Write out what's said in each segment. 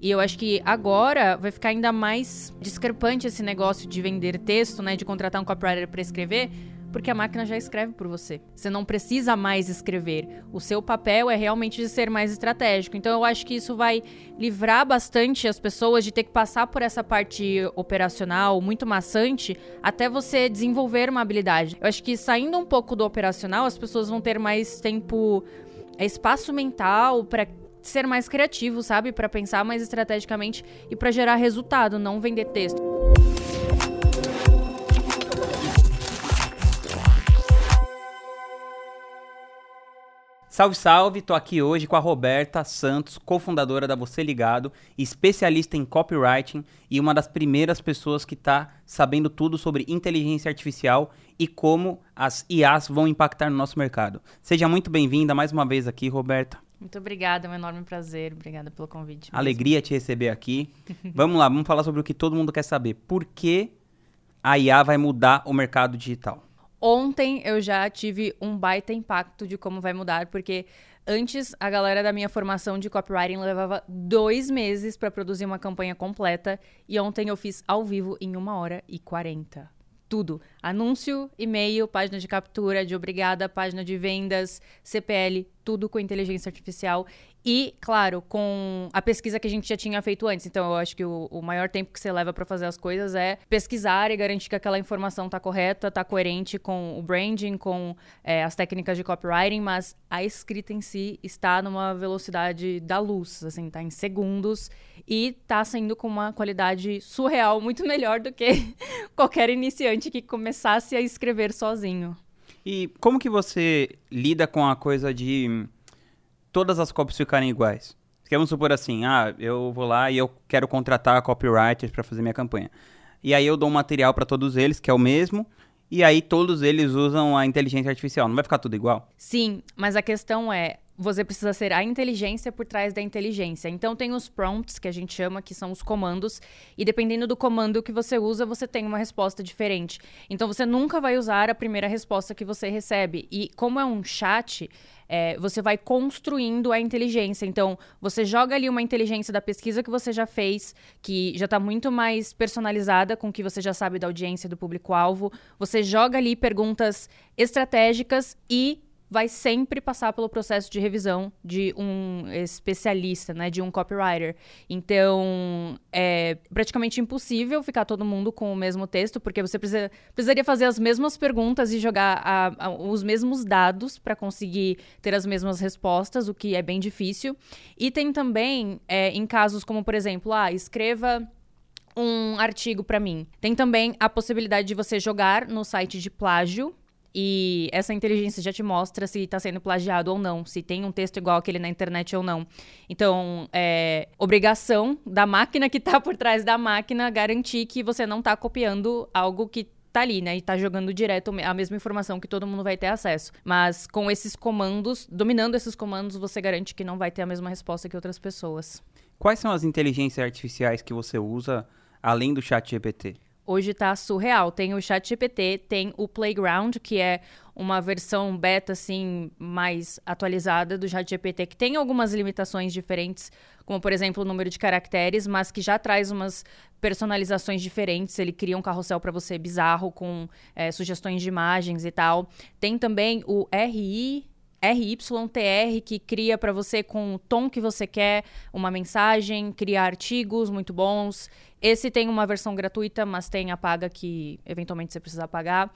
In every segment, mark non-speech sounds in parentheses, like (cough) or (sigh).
E eu acho que agora vai ficar ainda mais discrepante esse negócio de vender texto, né, de contratar um copywriter para escrever, porque a máquina já escreve por você. Você não precisa mais escrever. O seu papel é realmente de ser mais estratégico. Então eu acho que isso vai livrar bastante as pessoas de ter que passar por essa parte operacional muito maçante até você desenvolver uma habilidade. Eu acho que saindo um pouco do operacional, as pessoas vão ter mais tempo, é, espaço mental para ser mais criativo, sabe? Para pensar mais estrategicamente e para gerar resultado, não vender texto. Salve, salve! Tô aqui hoje com a Roberta Santos, cofundadora da Você Ligado, especialista em copywriting e uma das primeiras pessoas que tá sabendo tudo sobre inteligência artificial e como as IAs vão impactar no nosso mercado. Seja muito bem-vinda mais uma vez aqui, Roberta. Muito obrigada, é um enorme prazer. Obrigada pelo convite. Mesmo. Alegria te receber aqui. (laughs) vamos lá, vamos falar sobre o que todo mundo quer saber. Por que a IA vai mudar o mercado digital? Ontem eu já tive um baita impacto de como vai mudar, porque antes a galera da minha formação de copywriting levava dois meses para produzir uma campanha completa e ontem eu fiz ao vivo em uma hora e quarenta. Tudo. Anúncio, e-mail, página de captura, de obrigada, página de vendas, CPL, tudo com inteligência artificial. E, claro, com a pesquisa que a gente já tinha feito antes. Então, eu acho que o, o maior tempo que você leva para fazer as coisas é pesquisar e garantir que aquela informação está correta, está coerente com o branding, com é, as técnicas de copywriting, mas a escrita em si está numa velocidade da luz, assim, está em segundos e está sendo com uma qualidade surreal, muito (laughs) melhor do que (laughs) qualquer iniciante que começasse a escrever sozinho. E como que você lida com a coisa de todas as copies ficarem iguais? Vamos supor assim, ah, eu vou lá e eu quero contratar copywriters para fazer minha campanha. E aí eu dou um material para todos eles, que é o mesmo, e aí todos eles usam a inteligência artificial. Não vai ficar tudo igual? Sim, mas a questão é, você precisa ser a inteligência por trás da inteligência. Então tem os prompts que a gente chama, que são os comandos, e dependendo do comando que você usa, você tem uma resposta diferente. Então você nunca vai usar a primeira resposta que você recebe. E como é um chat, é, você vai construindo a inteligência. Então, você joga ali uma inteligência da pesquisa que você já fez, que já está muito mais personalizada com o que você já sabe da audiência do público-alvo. Você joga ali perguntas estratégicas e vai sempre passar pelo processo de revisão de um especialista, né, de um copywriter. Então, é praticamente impossível ficar todo mundo com o mesmo texto, porque você precisa, precisaria fazer as mesmas perguntas e jogar a, a, os mesmos dados para conseguir ter as mesmas respostas, o que é bem difícil. E tem também, é, em casos como, por exemplo, ah, escreva um artigo para mim. Tem também a possibilidade de você jogar no site de plágio e essa inteligência já te mostra se está sendo plagiado ou não, se tem um texto igual aquele na internet ou não. Então, é obrigação da máquina que está por trás da máquina garantir que você não está copiando algo que tá ali, né? E tá jogando direto a mesma informação que todo mundo vai ter acesso. Mas com esses comandos, dominando esses comandos, você garante que não vai ter a mesma resposta que outras pessoas. Quais são as inteligências artificiais que você usa além do chat GPT? Hoje tá surreal. Tem o ChatGPT, tem o Playground, que é uma versão beta assim mais atualizada do ChatGPT, que tem algumas limitações diferentes, como por exemplo o número de caracteres, mas que já traz umas personalizações diferentes. Ele cria um carrossel para você bizarro com é, sugestões de imagens e tal. Tem também o RI RYTR, que cria para você com o tom que você quer uma mensagem, cria artigos muito bons. Esse tem uma versão gratuita, mas tem a paga que eventualmente você precisa pagar.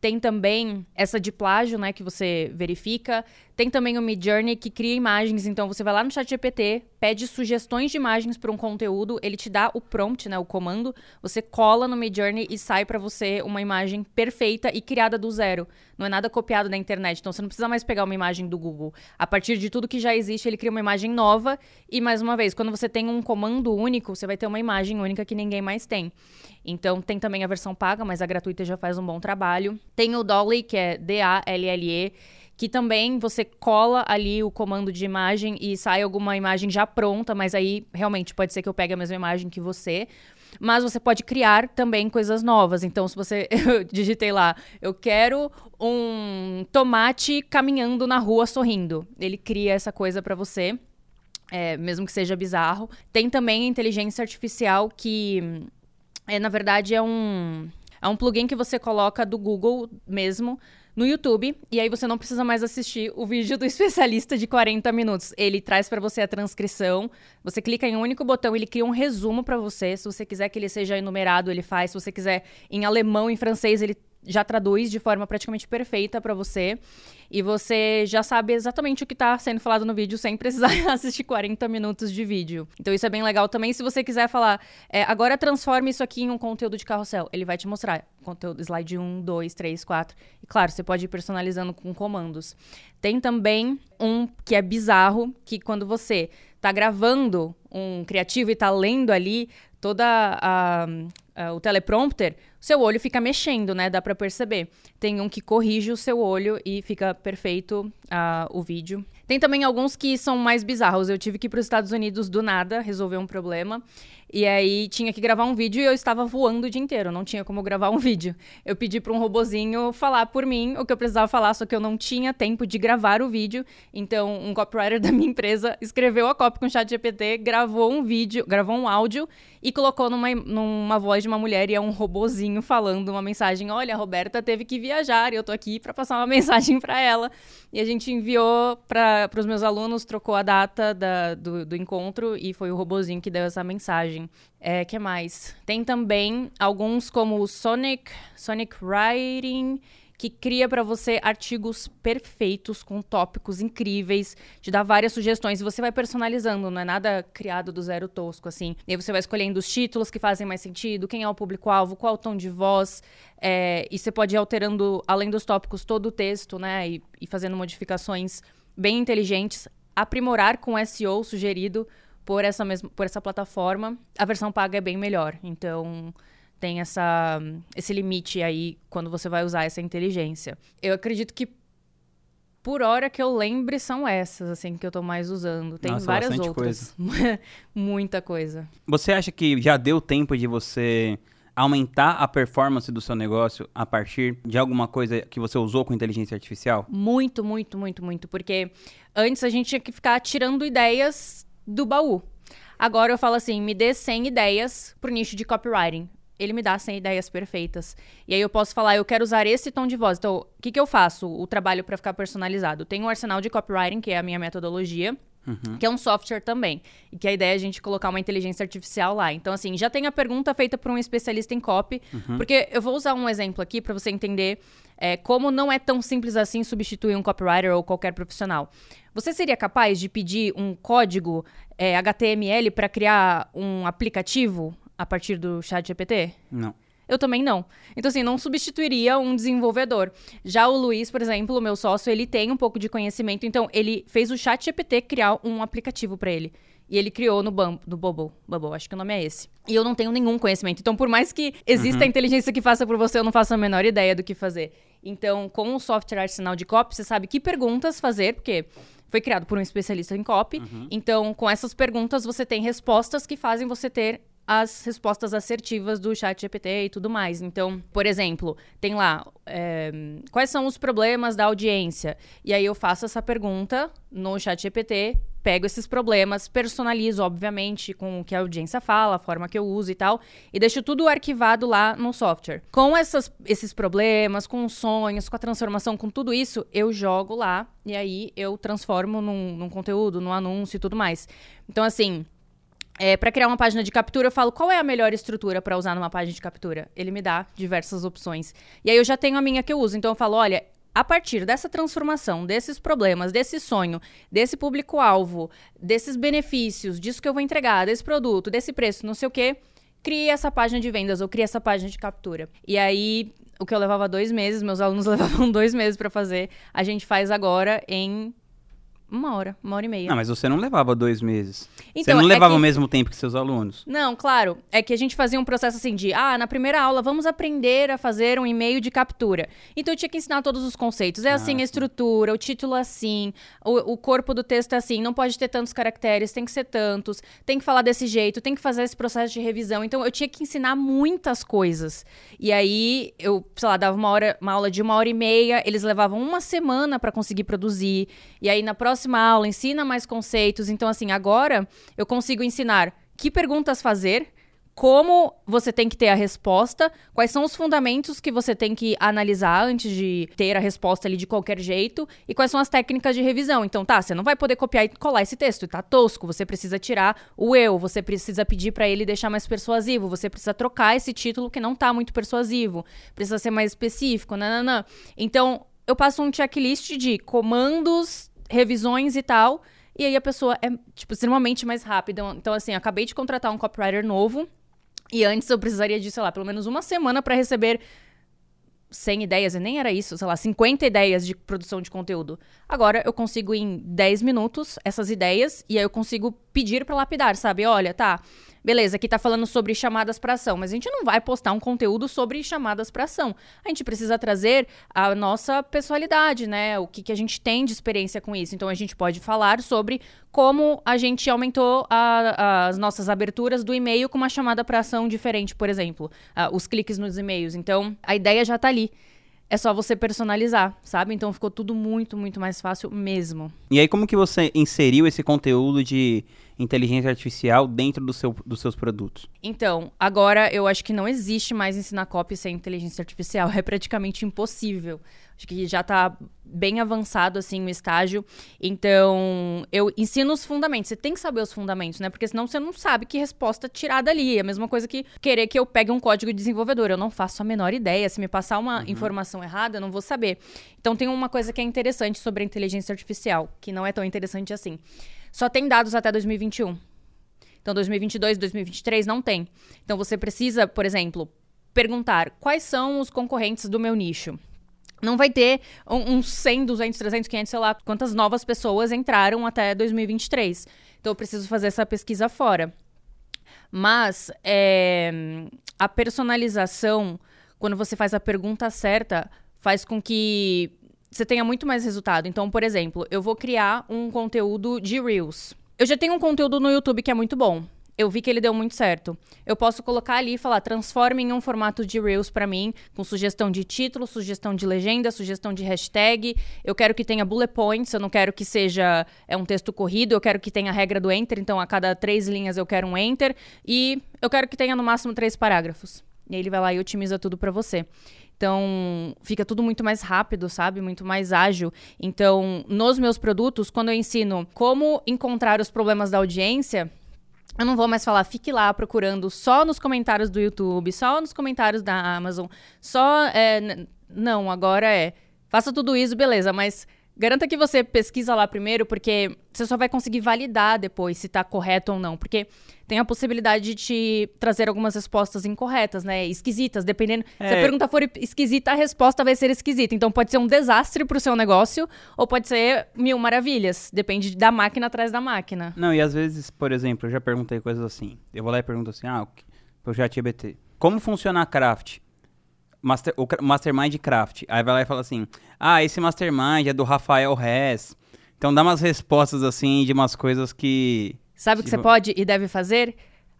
Tem também essa de plágio, né, que você verifica. Tem também o Midjourney que cria imagens, então você vai lá no chat GPT, pede sugestões de imagens para um conteúdo, ele te dá o prompt, né, o comando, você cola no Midjourney e sai para você uma imagem perfeita e criada do zero. Não é nada copiado da internet, então você não precisa mais pegar uma imagem do Google. A partir de tudo que já existe, ele cria uma imagem nova e mais uma vez, quando você tem um comando único, você vai ter uma imagem única que ninguém mais tem. Então tem também a versão paga, mas a gratuita já faz um bom trabalho. Tem o Dolly, que é D A L L E que também você cola ali o comando de imagem e sai alguma imagem já pronta, mas aí realmente pode ser que eu pegue a mesma imagem que você. Mas você pode criar também coisas novas. Então, se você. (laughs) Eu digitei lá, eu quero um tomate caminhando na rua sorrindo. Ele cria essa coisa para você. é, mesmo que seja bizarro. Tem também a inteligência artificial que, é, na verdade, é um, é um plugin que você coloca do Google mesmo no YouTube, e aí você não precisa mais assistir o vídeo do (laughs) especialista de 40 minutos. Ele traz para você a transcrição, você clica em um único botão, ele cria um resumo para você. Se você quiser que ele seja enumerado, ele faz. Se você quiser em alemão, em francês, ele já traduz de forma praticamente perfeita para você. E você já sabe exatamente o que está sendo falado no vídeo sem precisar (laughs) assistir 40 minutos de vídeo. Então isso é bem legal também. Se você quiser falar, é, agora transforme isso aqui em um conteúdo de carrossel, ele vai te mostrar conteúdo slide 1, 2, 3, 4. E claro, você pode ir personalizando com comandos. Tem também um que é bizarro, que quando você está gravando um criativo e está lendo ali toda a, a, o teleprompter, seu olho fica mexendo, né? Dá para perceber. Tem um que corrige o seu olho e fica perfeito uh, o vídeo. Tem também alguns que são mais bizarros. Eu tive que ir para os Estados Unidos do nada resolver um problema. E aí tinha que gravar um vídeo e eu estava voando o dia inteiro, não tinha como gravar um (laughs) vídeo. Eu pedi para um robozinho falar por mim o que eu precisava falar, só que eu não tinha tempo de gravar o vídeo. Então, um copywriter (laughs) da minha empresa escreveu a copy com o chat GPT, gravou um vídeo, gravou um áudio e colocou numa, numa voz de uma mulher e é um robozinho falando uma mensagem: "Olha, a Roberta teve que viajar e eu tô aqui para passar uma (laughs) mensagem para ela". E a gente enviou para os meus alunos, trocou a data da, do, do encontro e foi o robozinho que deu essa mensagem. É, que mais? Tem também alguns como o Sonic, Sonic Writing, que cria para você artigos perfeitos com tópicos incríveis, te dá várias sugestões e você vai personalizando, não é nada criado do zero tosco assim. E aí você vai escolhendo os títulos que fazem mais sentido, quem é o público-alvo, qual o tom de voz, é, e você pode ir alterando, além dos tópicos, todo o texto, né, e, e fazendo modificações bem inteligentes, aprimorar com SEO sugerido por essa mesma por essa plataforma, a versão paga é bem melhor. Então, tem essa esse limite aí quando você vai usar essa inteligência. Eu acredito que por hora que eu lembre são essas assim que eu tô mais usando. Tem Nossa, várias outras. Coisa. (laughs) Muita coisa. Você acha que já deu tempo de você aumentar a performance do seu negócio a partir de alguma coisa que você usou com inteligência artificial? Muito, muito, muito, muito, porque antes a gente tinha que ficar tirando ideias do baú. Agora eu falo assim, me dê 100 ideias pro nicho de copywriting. Ele me dá 100 ideias perfeitas. E aí eu posso falar, eu quero usar esse tom de voz. Então, o que, que eu faço? O trabalho para ficar personalizado. Tem um arsenal de copywriting, que é a minha metodologia. Uhum. Que é um software também. E que a ideia é a gente colocar uma inteligência artificial lá. Então, assim, já tem a pergunta feita por um especialista em copy. Uhum. Porque eu vou usar um exemplo aqui para você entender é, como não é tão simples assim substituir um copywriter ou qualquer profissional. Você seria capaz de pedir um código é, HTML para criar um aplicativo a partir do chat GPT? Não. Eu também não. Então, assim, não substituiria um desenvolvedor. Já o Luiz, por exemplo, o meu sócio, ele tem um pouco de conhecimento, então ele fez o chat GPT criar um aplicativo para ele. E ele criou no, Bum, no Bubble. Bubble, acho que o nome é esse. E eu não tenho nenhum conhecimento. Então, por mais que exista uhum. a inteligência que faça por você, eu não faço a menor ideia do que fazer. Então, com o software arsenal de copy, você sabe que perguntas fazer, porque foi criado por um especialista em copy. Uhum. Então, com essas perguntas, você tem respostas que fazem você ter as respostas assertivas do chat GPT e tudo mais. Então, por exemplo, tem lá é, quais são os problemas da audiência? E aí eu faço essa pergunta no chat GPT, pego esses problemas, personalizo, obviamente, com o que a audiência fala, a forma que eu uso e tal, e deixo tudo arquivado lá no software. Com essas, esses problemas, com os sonhos, com a transformação, com tudo isso, eu jogo lá e aí eu transformo num, num conteúdo, num anúncio e tudo mais. Então, assim é, para criar uma página de captura, eu falo qual é a melhor estrutura para usar numa página de captura. Ele me dá diversas opções. E aí eu já tenho a minha que eu uso. Então eu falo, olha, a partir dessa transformação, desses problemas, desse sonho, desse público-alvo, desses benefícios, disso que eu vou entregar, desse produto, desse preço, não sei o quê, crie essa página de vendas ou crie essa página de captura. E aí, o que eu levava dois meses, meus alunos (laughs) levavam dois meses para fazer, a gente faz agora em uma hora, uma hora e meia. Não, mas você não levava dois meses. Então, você não é levava que... o mesmo tempo que seus alunos. Não, claro. É que a gente fazia um processo assim de, ah, na primeira aula vamos aprender a fazer um e-mail de captura. Então eu tinha que ensinar todos os conceitos. É assim ah, a estrutura, o título é assim, o, o corpo do texto é assim, não pode ter tantos caracteres, tem que ser tantos, tem que falar desse jeito, tem que fazer esse processo de revisão. Então eu tinha que ensinar muitas coisas. E aí eu, sei lá, dava uma hora, uma aula de uma hora e meia, eles levavam uma semana para conseguir produzir. E aí na próxima próxima aula ensina mais conceitos. Então, assim, agora eu consigo ensinar que perguntas fazer, como você tem que ter a resposta, quais são os fundamentos que você tem que analisar antes de ter a resposta ali de qualquer jeito e quais são as técnicas de revisão. Então, tá, você não vai poder copiar e colar esse texto, tá tosco, você precisa tirar o eu, você precisa pedir para ele deixar mais persuasivo, você precisa trocar esse título que não tá muito persuasivo, precisa ser mais específico, nananã. Então, eu passo um checklist de comandos, revisões e tal, e aí a pessoa é, tipo, extremamente mais rápida. Então, assim, acabei de contratar um copywriter novo, e antes eu precisaria de, sei lá, pelo menos uma semana para receber 100 ideias, e nem era isso, sei lá, 50 ideias de produção de conteúdo. Agora eu consigo em 10 minutos essas ideias e aí eu consigo pedir para lapidar, sabe? Olha, tá, beleza, aqui tá falando sobre chamadas para ação, mas a gente não vai postar um conteúdo sobre chamadas para ação. A gente precisa trazer a nossa pessoalidade, né? O que, que a gente tem de experiência com isso. Então a gente pode falar sobre como a gente aumentou a, as nossas aberturas do e-mail com uma chamada para ação diferente, por exemplo, os cliques nos e-mails. Então a ideia já tá ali. É só você personalizar, sabe? Então ficou tudo muito, muito mais fácil mesmo. E aí, como que você inseriu esse conteúdo de inteligência artificial dentro do seu, dos seus produtos? Então, agora eu acho que não existe mais ensinar copy sem inteligência artificial. (laughs) É praticamente impossível. Acho que já está bem avançado, assim, o estágio. Então, eu ensino os fundamentos. Você tem que saber os fundamentos, né? Porque senão você não sabe que resposta tirar dali. É a mesma coisa que querer que eu pegue um código de desenvolvedor. Eu não faço a menor ideia. Se me passar uma uhum. informação errada, eu não vou saber. Então, tem uma coisa que é interessante sobre a inteligência artificial, que não é tão interessante assim. Só tem dados até 2021. Então, 2022, 2023 não tem. Então, você precisa, por exemplo, perguntar quais são os concorrentes do meu nicho. Não vai ter uns um 100, 200, 300, 500, sei lá, quantas novas pessoas entraram até 2023. Então, eu preciso fazer essa pesquisa fora. Mas é, a personalização, quando você faz a pergunta certa, faz com que você tenha muito mais resultado. Então, por exemplo, eu vou criar um conteúdo de Reels. Eu já tenho um conteúdo no YouTube que é muito bom. Eu vi que ele deu muito certo. Eu posso colocar ali e falar, transforme em um formato de Reels para mim, com sugestão de título, sugestão de legenda, sugestão de hashtag. Eu quero que tenha bullet points, eu não quero que seja é um texto corrido, eu quero que tenha a regra do enter, então a cada três linhas eu quero um enter. E eu quero que tenha no máximo três parágrafos. E aí ele vai lá e otimiza tudo para você. Então, fica tudo muito mais rápido, sabe? Muito mais ágil. Então, nos meus produtos, quando eu ensino como encontrar os problemas da audiência, eu não vou mais falar, fique lá procurando só nos comentários do YouTube, só nos comentários da Amazon, só. É, não, agora é. Faça tudo isso, beleza, mas Garanta que você pesquisa lá primeiro, porque você só vai conseguir validar depois se está correto ou não. Porque tem a possibilidade de te trazer algumas respostas incorretas, né? Esquisitas, dependendo. É. Se a pergunta for esquisita, a resposta vai ser esquisita. Então pode ser um desastre para o seu negócio, ou pode ser mil maravilhas. Depende da máquina atrás da máquina. Não, e às vezes, por exemplo, eu já perguntei coisas assim. Eu vou lá e pergunto assim: ah, o chat EBT. Como funciona a craft? Master, o Mastermind Craft. Aí vai lá e fala assim: Ah, esse Mastermind é do Rafael Rez. Então dá umas respostas assim de umas coisas que. Sabe o que você pode e deve fazer?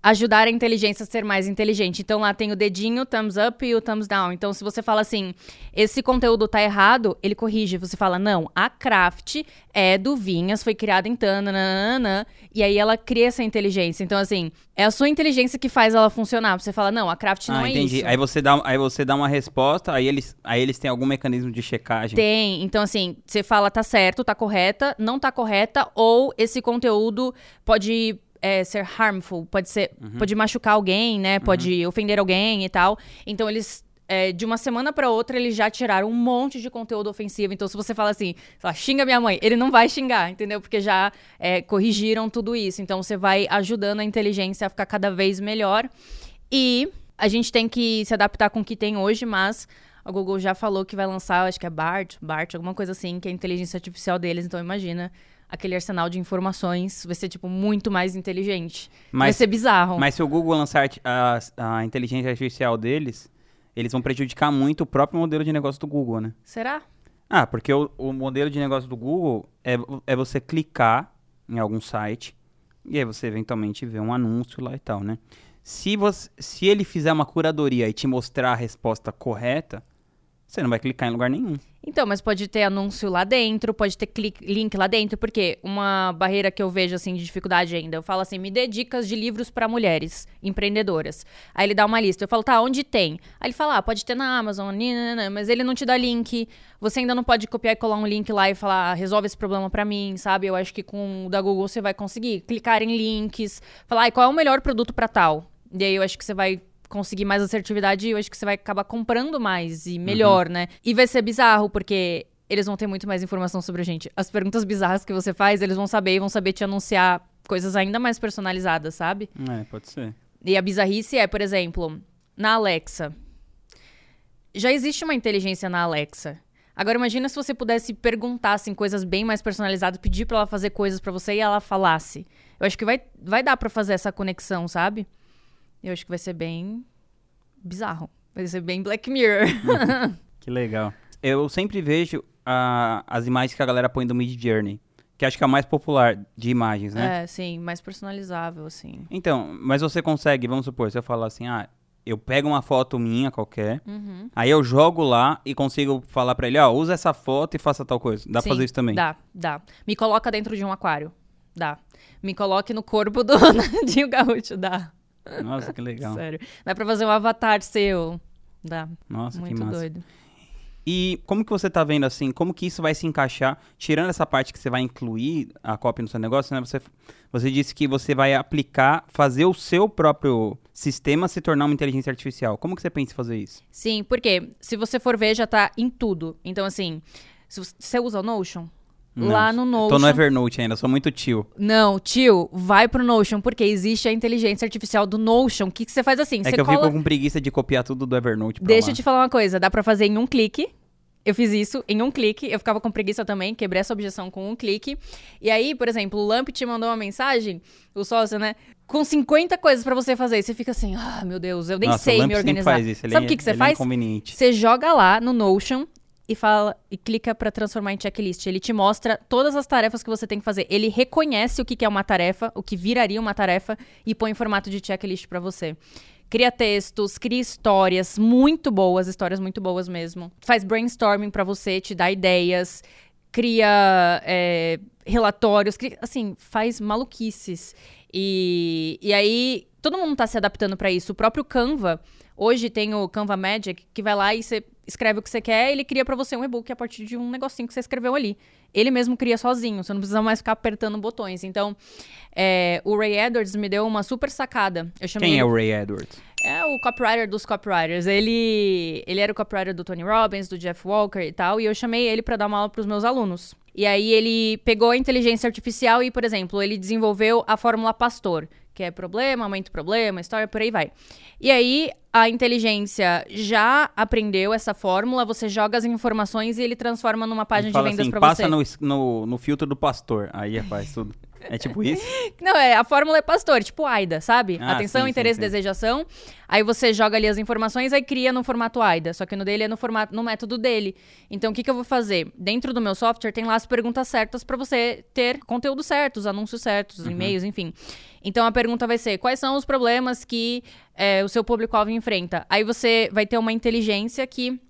Ajudar a inteligência a ser mais inteligente. Então lá tem o dedinho, thumbs up e o thumbs down. Então se você fala assim, esse conteúdo tá errado, ele corrige. Você fala, não, a craft é do Vinhas, foi criada em Tananana, e aí ela cria essa inteligência. Então assim, é a sua inteligência que faz ela funcionar. Você fala, não, a craft não ah, é entendi. isso. Aí você dá, aí você dá uma resposta, aí eles, aí eles têm algum mecanismo de checagem. Tem. Então assim, você fala tá certo, tá correta, não tá correta, ou esse conteúdo pode é, ser harmful, pode ser, uhum. pode machucar alguém, né? Pode uhum. ofender alguém e tal. Então eles é, de uma semana para outra, eles já tiraram um monte de conteúdo ofensivo. Então, se você fala assim, lá, xinga minha mãe, ele não vai xingar, entendeu? Porque já é, corrigiram tudo isso. Então, você vai ajudando a inteligência a ficar cada vez melhor. E a gente tem que se adaptar com o que tem hoje, mas a Google já falou que vai lançar, acho que é BART, BART, alguma coisa assim, que é a inteligência artificial deles. Então, imagina aquele arsenal de informações vai ser, tipo, muito mais inteligente. Mas, vai ser bizarro. Mas se o Google lançar a, a inteligência artificial deles, eles vão prejudicar muito o próprio modelo de negócio do Google, né? Será? Ah, porque o, o modelo de negócio do Google é, é você clicar em algum site e aí você eventualmente vê um anúncio lá e tal, né? Se, você, se ele fizer uma curadoria e te mostrar a resposta correta, Você não vai clicar em lugar nenhum. Então, mas pode ter anúncio lá dentro, pode ter clique, link lá dentro, porque uma barreira que eu vejo assim de dificuldade ainda, eu falo assim, me dê dicas de livros para mulheres empreendedoras. Aí ele dá uma lista, eu falo, tá, onde tem? Aí ele fala, ah, pode ter na Amazon, nanana, mas ele não te dá link. Você ainda não pode copiar e colar um link lá e falar, ah, resolve esse problema para mim, sabe? Eu acho que com o da Google você vai conseguir clicar em links, falar, ah, qual é o melhor produto para tal? E aí eu acho que você vai conseguir mais assertividade, eu acho que você vai acabar comprando mais e melhor, uhum. né? E vai ser bizarro, porque eles vão ter muito mais informação sobre a gente. As perguntas bizarras que você faz, eles vão saber e vão saber te anunciar coisas ainda mais personalizadas, sabe? É, pode ser. E a bizarrice é, por exemplo, na Alexa. Já existe uma inteligência na Alexa. Agora imagina se você pudesse perguntar assim, coisas bem mais personalizadas, pedir para ela fazer coisas para você e ela falasse. Eu acho que vai, vai dar para fazer essa conexão, sabe? Eu acho que vai ser bem bizarro. Vai ser bem Black Mirror. (laughs) que legal. Eu sempre vejo uh, as imagens que a galera põe do Mid Journey. Que acho que é a mais popular de imagens, né? É, sim, mais personalizável, assim. Então, mas você consegue, vamos supor, se eu falar assim, ah, eu pego uma foto minha qualquer, uhum. aí eu jogo lá e consigo falar para ele, ó, oh, usa essa foto e faça tal coisa. Dá Sim, pra fazer isso também? Dá, dá. Me coloca dentro de um aquário. Dá. Me coloque no corpo do (laughs) Nandinho Gaúcho, dá. Nossa, que legal. Sério. Dá pra fazer um avatar seu. Dá. Nossa, Muito que massa. doido. E como que você tá vendo assim, como que isso vai se encaixar, tirando essa parte que você vai incluir a cópia no seu negócio, né? Você, você disse que você vai aplicar, fazer o seu próprio sistema se tornar uma inteligência artificial. Como que você pensa em fazer isso? Sim, porque se você for ver, já tá em tudo. Então, assim, se você usa o Notion, não, lá no Notion. Tô no Evernote ainda, sou muito tio. Não, tio, vai pro Notion, porque existe a inteligência artificial do Notion. O que, que você faz assim? É que eu cola... fico com preguiça de copiar tudo do Evernote Deixa lá. eu te falar uma coisa, dá pra fazer em um clique. Eu fiz isso em um clique, eu ficava com preguiça também, quebrei essa objeção com um clique. E aí, por exemplo, o Lamp te mandou uma mensagem, o sócio, né? Com 50 coisas para você fazer. E você fica assim, ah, meu Deus, eu nem Nossa, sei me organizar. Faz isso. Ele Sabe o é, que, que você é faz? É você joga lá no Notion e fala e clica para transformar em checklist. Ele te mostra todas as tarefas que você tem que fazer. Ele reconhece o que, é uma tarefa, o que viraria uma tarefa e põe em formato de checklist para você. Cria textos, cria histórias muito boas, histórias muito boas mesmo. Faz brainstorming para você, te dá ideias, cria é, relatórios, cria, assim, faz maluquices. E, e aí, todo mundo tá se adaptando para isso. O próprio Canva, hoje tem o Canva Magic, que vai lá e você escreve o que você quer, ele cria para você um e-book a partir de um negocinho que você escreveu ali. Ele mesmo cria sozinho, você não precisa mais ficar apertando botões. Então, é, o Ray Edwards me deu uma super sacada. Quem ele... é o Ray Edwards? É o copywriter dos copywriters. Ele, ele era o copywriter do Tony Robbins, do Jeff Walker e tal, e eu chamei ele para dar uma aula para os meus alunos. E aí ele pegou a inteligência artificial e, por exemplo, ele desenvolveu a fórmula Pastor, que é problema, aumento problema, história, por aí vai. E aí a inteligência já aprendeu essa fórmula, você joga as informações e ele transforma numa página de vendas assim, para você. Passa no, no, no filtro do pastor, aí faz tudo. É tipo isso? (laughs) Não, é, a fórmula é pastor, tipo AIDA, sabe? Ah, Atenção, sim, interesse, sim, sim. desejação. Aí você joga ali as informações, aí cria no formato AIDA. Só que no dele é no formato, no método dele. Então, o que, que eu vou fazer? Dentro do meu software tem lá as perguntas certas para você ter conteúdo certo, os anúncios certos, os uhum. e-mails, enfim. Então, a pergunta vai ser, quais são os problemas que é, o seu público-alvo enfrenta? Aí você vai ter uma inteligência que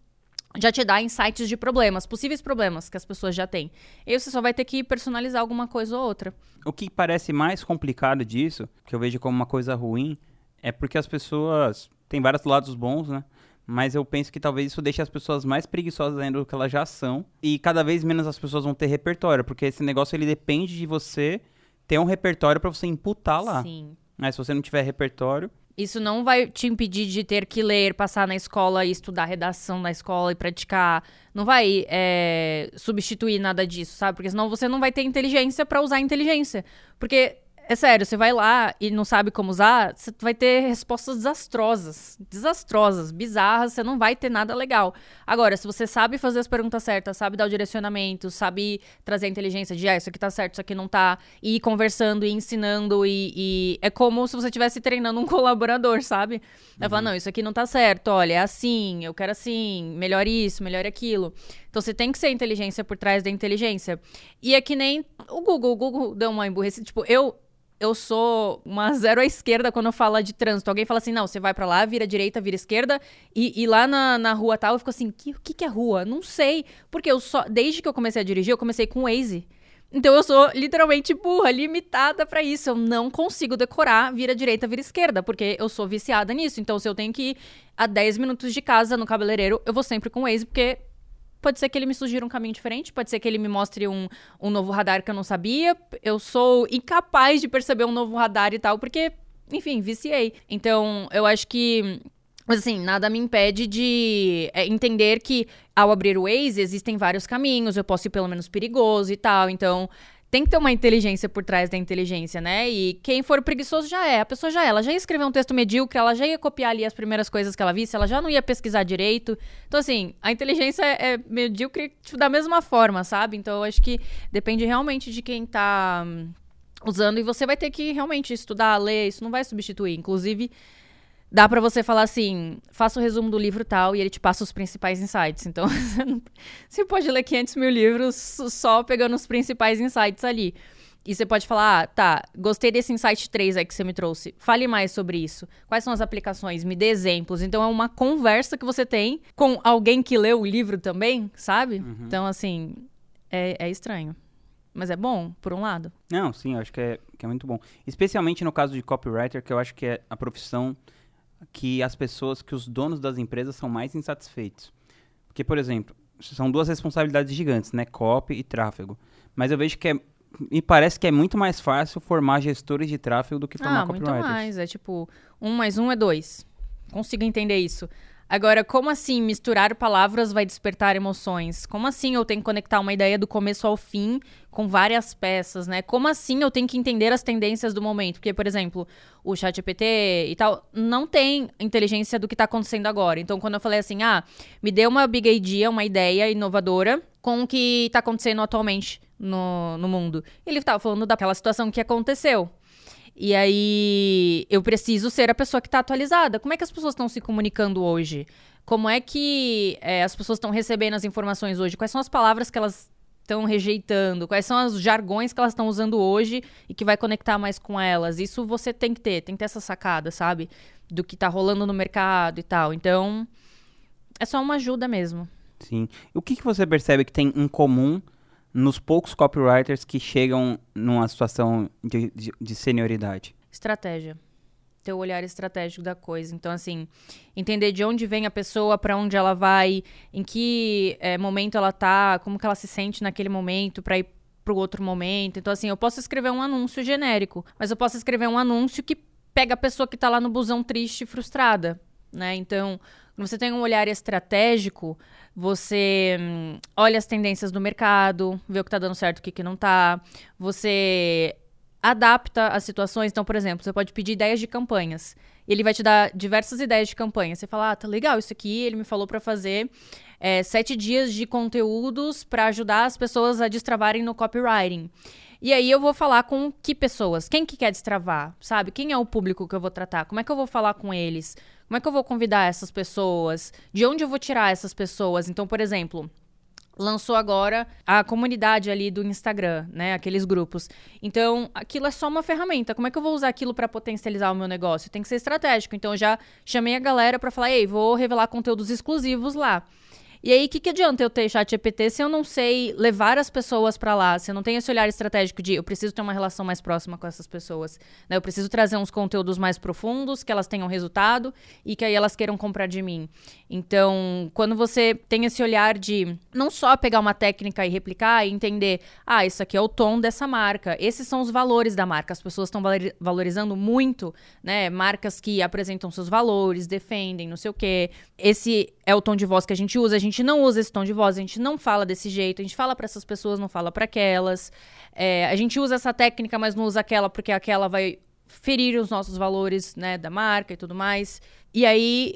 já te dá insights de problemas, possíveis problemas que as pessoas já têm. E você só vai ter que personalizar alguma coisa ou outra. O que parece mais complicado disso, que eu vejo como uma coisa ruim, é porque as pessoas têm vários lados bons, né? Mas eu penso que talvez isso deixe as pessoas mais preguiçosas ainda do que elas já são. E cada vez menos as pessoas vão ter repertório, porque esse negócio ele depende de você ter um repertório para você imputar lá. Sim. Mas se você não tiver repertório, isso não vai te impedir de ter que ler, passar na escola e estudar redação na escola e praticar. Não vai é, substituir nada disso, sabe? Porque senão você não vai ter inteligência para usar inteligência. Porque é sério, você vai lá e não sabe como usar, você vai ter respostas desastrosas. Desastrosas, bizarras, você não vai ter nada legal. Agora, se você sabe fazer as perguntas certas, sabe dar o direcionamento, sabe trazer a inteligência de, ah, isso aqui tá certo, isso aqui não tá, e ir conversando e ensinando, e, e... é como se você estivesse treinando um (laughs) colaborador, sabe? Vai uhum. falar, não, isso aqui não tá certo, olha, é assim, eu quero assim, melhor isso, melhor aquilo. Então você tem que ser inteligência por trás da inteligência. E é que nem o Google. O Google deu uma emburrecida. Tipo, eu eu sou uma zero à esquerda quando eu falo de trânsito. Alguém fala assim, não, você vai para lá, vira direita, vira esquerda, e, e lá na, na rua tal, eu fico assim, o que, que, que é rua? Não sei. Porque eu só, desde que eu comecei a dirigir, eu comecei com Waze. Então eu sou literalmente burra, limitada para isso. Eu não consigo decorar vira direita, vira esquerda, porque eu sou viciada nisso. Então se eu tenho que ir a 10 minutos de casa no cabeleireiro, eu vou sempre com o Waze, porque pode ser que ele me sugira um caminho diferente, pode ser que ele me mostre um, um novo radar que eu não sabia. Eu sou incapaz de perceber um novo radar e tal, porque, enfim, viciei. Então, eu acho que mas assim, nada me impede de é, entender que ao abrir o Waze existem vários caminhos, eu posso ir pelo menos perigoso e tal. Então, tem que ter uma inteligência por trás da inteligência, né? E quem for preguiçoso já é. A pessoa já é. Ela já ia escrever um texto medíocre, ela já ia copiar ali as primeiras coisas que ela visse, ela já não ia pesquisar direito. Então, assim, a inteligência é, é medíocre tipo, da mesma forma, sabe? Então, eu acho que depende realmente de quem tá hum, usando. E você vai ter que realmente estudar, ler. Isso não vai substituir. Inclusive, dá para você falar assim, faça o resumo do livro tal e ele te passa os principais insights. Então, (laughs) você pode ler 500 mil livros só pegando os principais insights ali. E você pode falar, ah, tá, gostei desse insight 3 aí que você me trouxe. Fale mais sobre isso. Quais são as aplicações? Me dê exemplos. Então, é uma conversa que você tem com alguém que leu o livro também, sabe? Uhum. Então, assim, é, é estranho. Mas é bom, por um lado. Não, sim, eu acho que é, que é muito bom. Especialmente no caso de copywriter, que eu acho que é a profissão que as pessoas, que os donos das empresas são mais insatisfeitos. Porque, por exemplo, são duas responsabilidades gigantes, né? Copy e tráfego. Mas eu vejo que é me parece que é muito mais fácil formar gestores de tráfego do que formar ah, copywriters. muito mais. É tipo, um mais um é dois. Consigo entender isso. Agora, como assim misturar palavras vai despertar emoções? Como assim eu tenho que conectar uma ideia do começo ao fim com várias peças, né? Como assim eu tenho que entender as tendências do momento? Porque, por exemplo, o ChatGPT e tal não tem inteligência do que está acontecendo agora. Então, quando eu falei assim, ah, me dê uma big idea, uma ideia inovadora com o que está acontecendo atualmente no, no mundo. Ele estava falando daquela situação que aconteceu. E aí eu preciso ser a pessoa que está atualizada. Como é que as pessoas estão se comunicando hoje? Como é que é, as pessoas estão recebendo as informações hoje? Quais são as palavras que elas estão rejeitando? Quais são os jargões que elas estão usando hoje e que vai conectar mais com elas? Isso você tem que ter, tem que ter essa sacada, sabe? Do que está rolando no mercado e tal. Então, é só uma ajuda mesmo. Sim. O que, que você percebe que tem em comum nos poucos copywriters que chegam numa situação de, de, de senioridade? Estratégia. Ter o olhar estratégico da coisa. Então, assim, entender de onde vem a pessoa, para onde ela vai, em que é, momento ela tá, como que ela se sente naquele momento, para ir para o outro momento. Então, assim, eu posso escrever um anúncio genérico, mas eu posso escrever um anúncio que pega a pessoa que está lá no busão triste e frustrada, né? Então, quando você tem um olhar estratégico, você hum, olha as tendências do mercado, vê o que está dando certo, o que, que não está. Você adapta as situações. Então, por exemplo, você pode pedir ideias de campanhas. E ele vai te dar diversas ideias de campanha. Você fala, ah, tá legal isso aqui. Ele me falou para fazer é, sete dias de conteúdos para ajudar as pessoas a destravarem no copywriting. E aí eu vou falar com que pessoas? Quem que quer destravar? Sabe? Quem é o público que eu vou tratar? Como é que eu vou falar com eles? Como é que eu vou convidar essas pessoas? De onde eu vou tirar essas pessoas? Então, por exemplo, lançou agora a comunidade ali do Instagram, né? Aqueles grupos. Então, aquilo é só uma ferramenta. Como é que eu vou usar aquilo para potencializar o meu negócio? Tem que ser estratégico. Então, eu já chamei a galera para falar: "Ei, vou revelar conteúdos exclusivos lá". E aí, o que, que adianta eu ter chat EPT se eu não sei levar as pessoas para lá? Se eu não tenho esse olhar estratégico de eu preciso ter uma relação mais próxima com essas pessoas. Né? Eu preciso trazer uns conteúdos mais profundos, que elas tenham resultado e que aí elas queiram comprar de mim. Então, quando você tem esse olhar de não só pegar uma técnica e replicar e entender, ah, isso aqui é o tom dessa marca, esses são os valores da marca. As pessoas estão valorizando muito, né? Marcas que apresentam seus valores, defendem, não sei o quê. Esse é o tom de voz que a gente usa. A gente não usa esse tom de voz, a gente não fala desse jeito, a gente fala para essas pessoas, não fala para aquelas. É, a gente usa essa técnica, mas não usa aquela porque aquela vai ferir os nossos valores, né, da marca e tudo mais. E aí,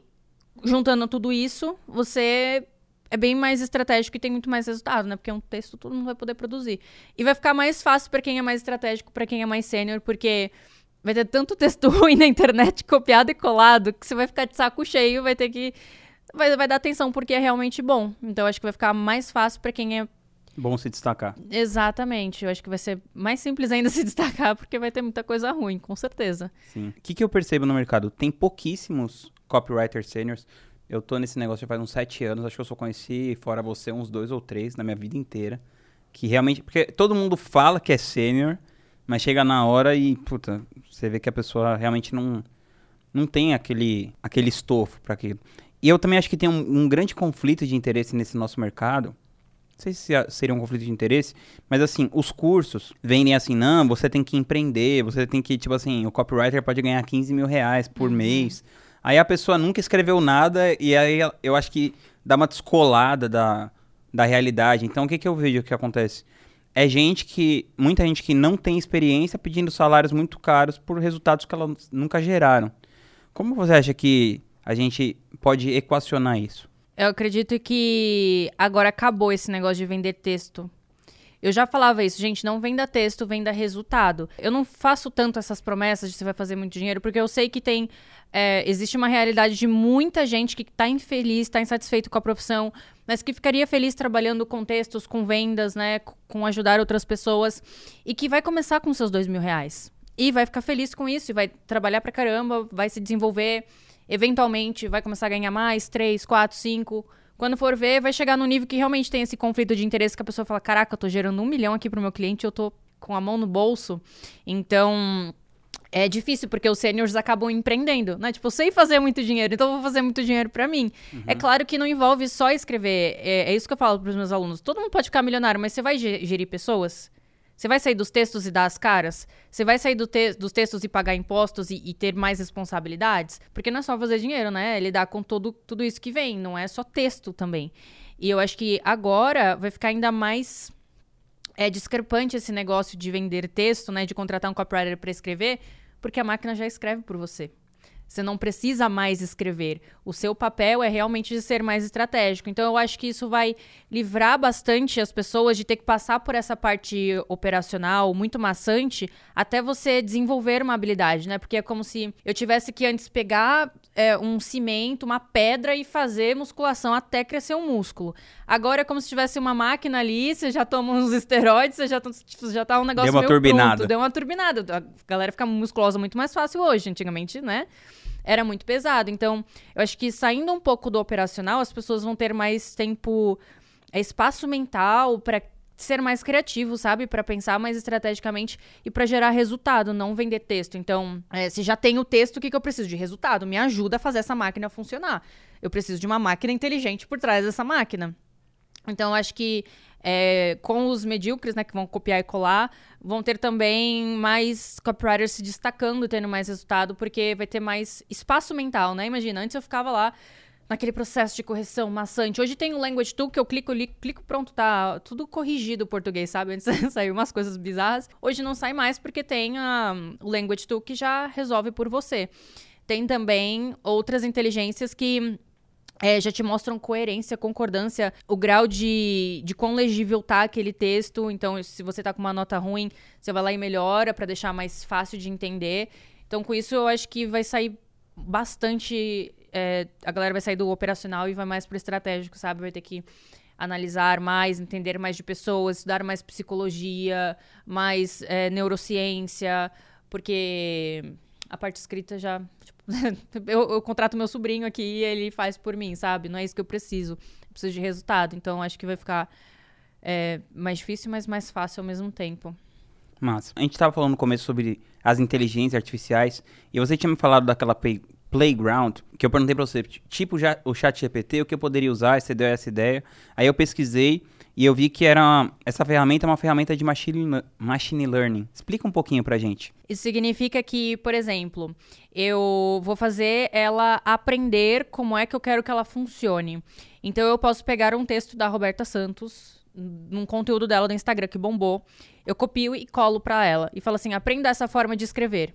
juntando tudo isso, você é bem mais estratégico e tem muito mais resultado, né? Porque um texto todo mundo vai poder produzir. E vai ficar mais fácil para quem é mais estratégico, para quem é mais sênior, porque vai ter tanto texto (laughs) ruim na internet copiado e colado que você vai ficar de saco cheio, vai ter que vai, vai dar atenção porque é realmente bom. Então acho que vai ficar mais fácil para quem é Bom se destacar. Exatamente. Eu acho que vai ser mais simples ainda (laughs) se destacar, porque vai ter muita coisa ruim, com certeza. Sim. O que, que eu percebo no mercado? Tem pouquíssimos copywriters seniors. Eu tô nesse negócio já faz uns sete anos. Acho que eu só conheci, fora você, uns dois ou três na minha vida inteira. Que realmente. Porque todo mundo fala que é sênior, mas chega na hora e, puta, você vê que a pessoa realmente não, não tem aquele, aquele estofo para aquilo. E eu também acho que tem um, um, grande conflito de interesse nesse nosso mercado. Não sei se seria um conflito de interesse, mas assim, os cursos vendem assim, não, você tem que empreender, você tem que, tipo assim, o copywriter pode ganhar 15 mil reais por uhum. mês. Aí a pessoa nunca escreveu nada e aí eu acho que dá uma descolada da, da realidade. Então o que, que eu vejo que acontece? É gente que, muita gente que não tem experiência pedindo salários muito caros por resultados que elas nunca geraram. Como você acha que a gente pode equacionar isso? Eu acredito que agora acabou esse negócio de vender texto. Eu já falava isso, gente, não venda texto, venda resultado. Eu não faço tanto essas promessas de você vai fazer muito dinheiro, porque eu sei que tem. É, existe uma realidade de muita gente que está infeliz, está insatisfeito com a profissão, mas que ficaria feliz trabalhando com textos, com vendas, né? Com ajudar outras pessoas. E que vai começar com seus dois mil reais. E vai ficar feliz com isso, e vai trabalhar pra caramba, vai se desenvolver. Eventualmente vai começar a ganhar mais, três, quatro, cinco quando for ver, vai chegar no nível que realmente tem esse conflito de interesse que a pessoa fala: caraca, eu tô gerando um milhão aqui pro meu cliente, eu tô com a mão no bolso. Então. É difícil, porque os seniors acabam empreendendo, né? Tipo, eu sei fazer muito dinheiro, então eu vou fazer muito dinheiro para mim. Uhum. É claro que não envolve só escrever. É, é isso que eu falo pros meus alunos. Todo mundo pode ficar milionário, mas você vai gerir pessoas? Você vai sair dos textos e dar as caras? Você vai sair do te dos textos e pagar impostos e, e, ter mais responsabilidades? Porque não é só fazer dinheiro, né? É lidar com todo, tudo isso que vem, não é só texto também. E eu acho que agora vai ficar ainda mais é discrepante esse negócio de vender texto, né? De contratar um copywriter para escrever, porque a máquina já escreve por você. Você não precisa mais escrever. O seu papel é realmente de ser mais estratégico. Então, eu acho que isso vai livrar bastante as pessoas de ter que passar por essa parte operacional muito maçante até você desenvolver uma habilidade, né? Porque é como se eu tivesse que antes pegar é, um cimento, uma pedra e fazer musculação até crescer um músculo. Agora é como se tivesse uma máquina ali, você já toma uns (laughs) esteroides, você já, tipo, já tá um negócio Deu uma turbinada. Pronto, deu uma turbinada. A galera fica musculosa muito mais fácil hoje. Antigamente, né? era muito pesado. Então, eu acho que saindo um pouco do operacional, as pessoas vão ter mais tempo, é, espaço mental para ser mais criativo, sabe? Para pensar mais estrategicamente e para gerar resultado, não vender texto. Então, é, se já tem o texto, o que, que eu preciso de resultado? Me ajuda a fazer essa máquina funcionar. Eu preciso de uma máquina inteligente por trás dessa máquina. Então, acho que é, com os medíocres, né, que vão copiar e colar, vão ter também mais copywriters se destacando, tendo mais resultado, porque vai ter mais espaço mental, né? Imagina, antes eu ficava lá naquele processo de correção maçante. Hoje tem o Language Tool que eu clico, li, clico, pronto, tá tudo corrigido o português, sabe? Antes (laughs) saiu umas coisas bizarras. Hoje não sai mais porque tem a, o Language Tool que já resolve por você. Tem também outras inteligências que é, já te mostram coerência, concordância, o grau de, de quão legível tá aquele texto. Então, se você tá com uma nota ruim, você vai lá e melhora para deixar mais fácil de entender. Então, com isso, eu acho que vai sair bastante. É, a galera vai sair do operacional e vai mais pro estratégico, sabe? Vai ter que analisar mais, entender mais de pessoas, estudar mais psicologia, mais é, neurociência, porque a parte escrita já. Tipo, (laughs) eu, eu, contrato meu sobrinho aqui e ele faz por mim, sabe? Não é isso que eu preciso. Eu preciso de resultado. Então acho que vai ficar é, mais difícil, mas mais fácil ao mesmo tempo. Massa. A gente estava falando no começo sobre as inteligências artificiais e você tinha me falado daquela Playground, que eu perguntei para você, tipo o chat GPT, o que eu poderia usar, você deu essa ideia. Aí eu pesquisei e eu vi que era essa ferramenta é uma ferramenta de machine, machine learning. Explica um pouquinho pra gente. Isso significa que, por exemplo, eu vou fazer ela aprender como é que eu quero que ela funcione. Então eu posso pegar um texto da Roberta Santos, num conteúdo dela do Instagram que bombou, eu copio e colo para ela e falo assim: aprenda essa forma de escrever.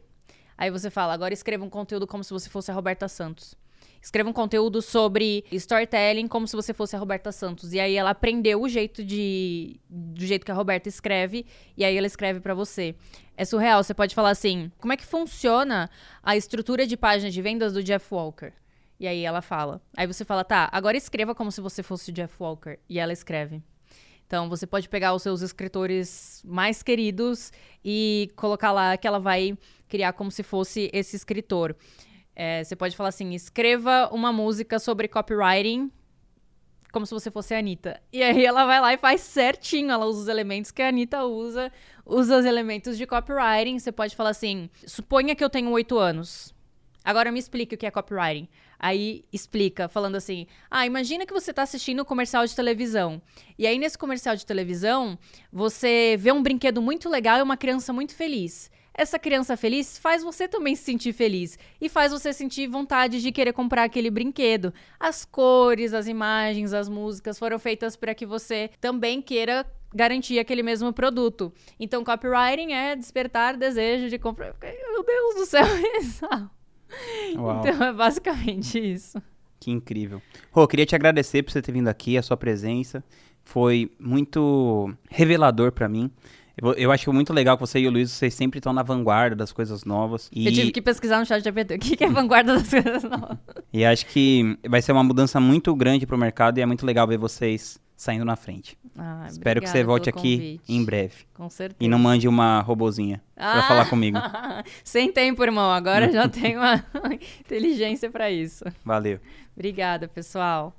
Aí você fala: agora escreva um conteúdo como se você fosse a Roberta Santos. Escreva um conteúdo sobre storytelling como se você fosse a Roberta Santos. E aí ela aprendeu o jeito de. do jeito que a Roberta escreve, e aí ela escreve para você. É surreal. Você pode falar assim: como é que funciona a estrutura de página de vendas do Jeff Walker? E aí ela fala. Aí você fala, tá, agora escreva como se você fosse o Jeff Walker. E ela escreve. Então, você pode pegar os seus escritores mais queridos e colocar lá que ela vai criar como se fosse esse escritor. É, você pode falar assim: escreva uma música sobre copywriting como se você fosse a Anitta. E aí ela vai lá e faz certinho, ela usa os elementos que a Anitta usa, usa os elementos de copywriting. Você pode falar assim: suponha que eu tenho oito anos. Agora me explique o que é copywriting. Aí explica, falando assim: Ah, imagina que você está assistindo um comercial de televisão. E aí, nesse comercial de televisão, você vê um brinquedo muito legal e uma criança muito feliz. Essa criança feliz faz você também se sentir feliz e faz você sentir vontade de querer comprar aquele brinquedo. As cores, as imagens, as músicas foram feitas para que você também queira garantir aquele mesmo produto. Então, copywriting é despertar desejo de comprar. Meu Deus do céu, (laughs) Uau. Então, é basicamente isso. Que incrível. Rô, queria te agradecer por você ter vindo aqui, a sua presença. Foi muito revelador para mim. Eu, eu acho muito legal que você e o Luiz, vocês sempre estão na vanguarda das coisas novas. E... Eu tive que pesquisar no chat de GPT o que, é vanguarda das coisas novas. e acho que vai ser uma mudança muito grande pro mercado e é muito legal ver vocês saindo na frente. Ah, Espero que você volte aqui em breve. Com certeza. E não mande uma robozinha ah, pra falar comigo. (laughs) Sem tempo, irmão. Agora já tenho uma (laughs) inteligência para isso. Valeu. Obrigada, pessoal.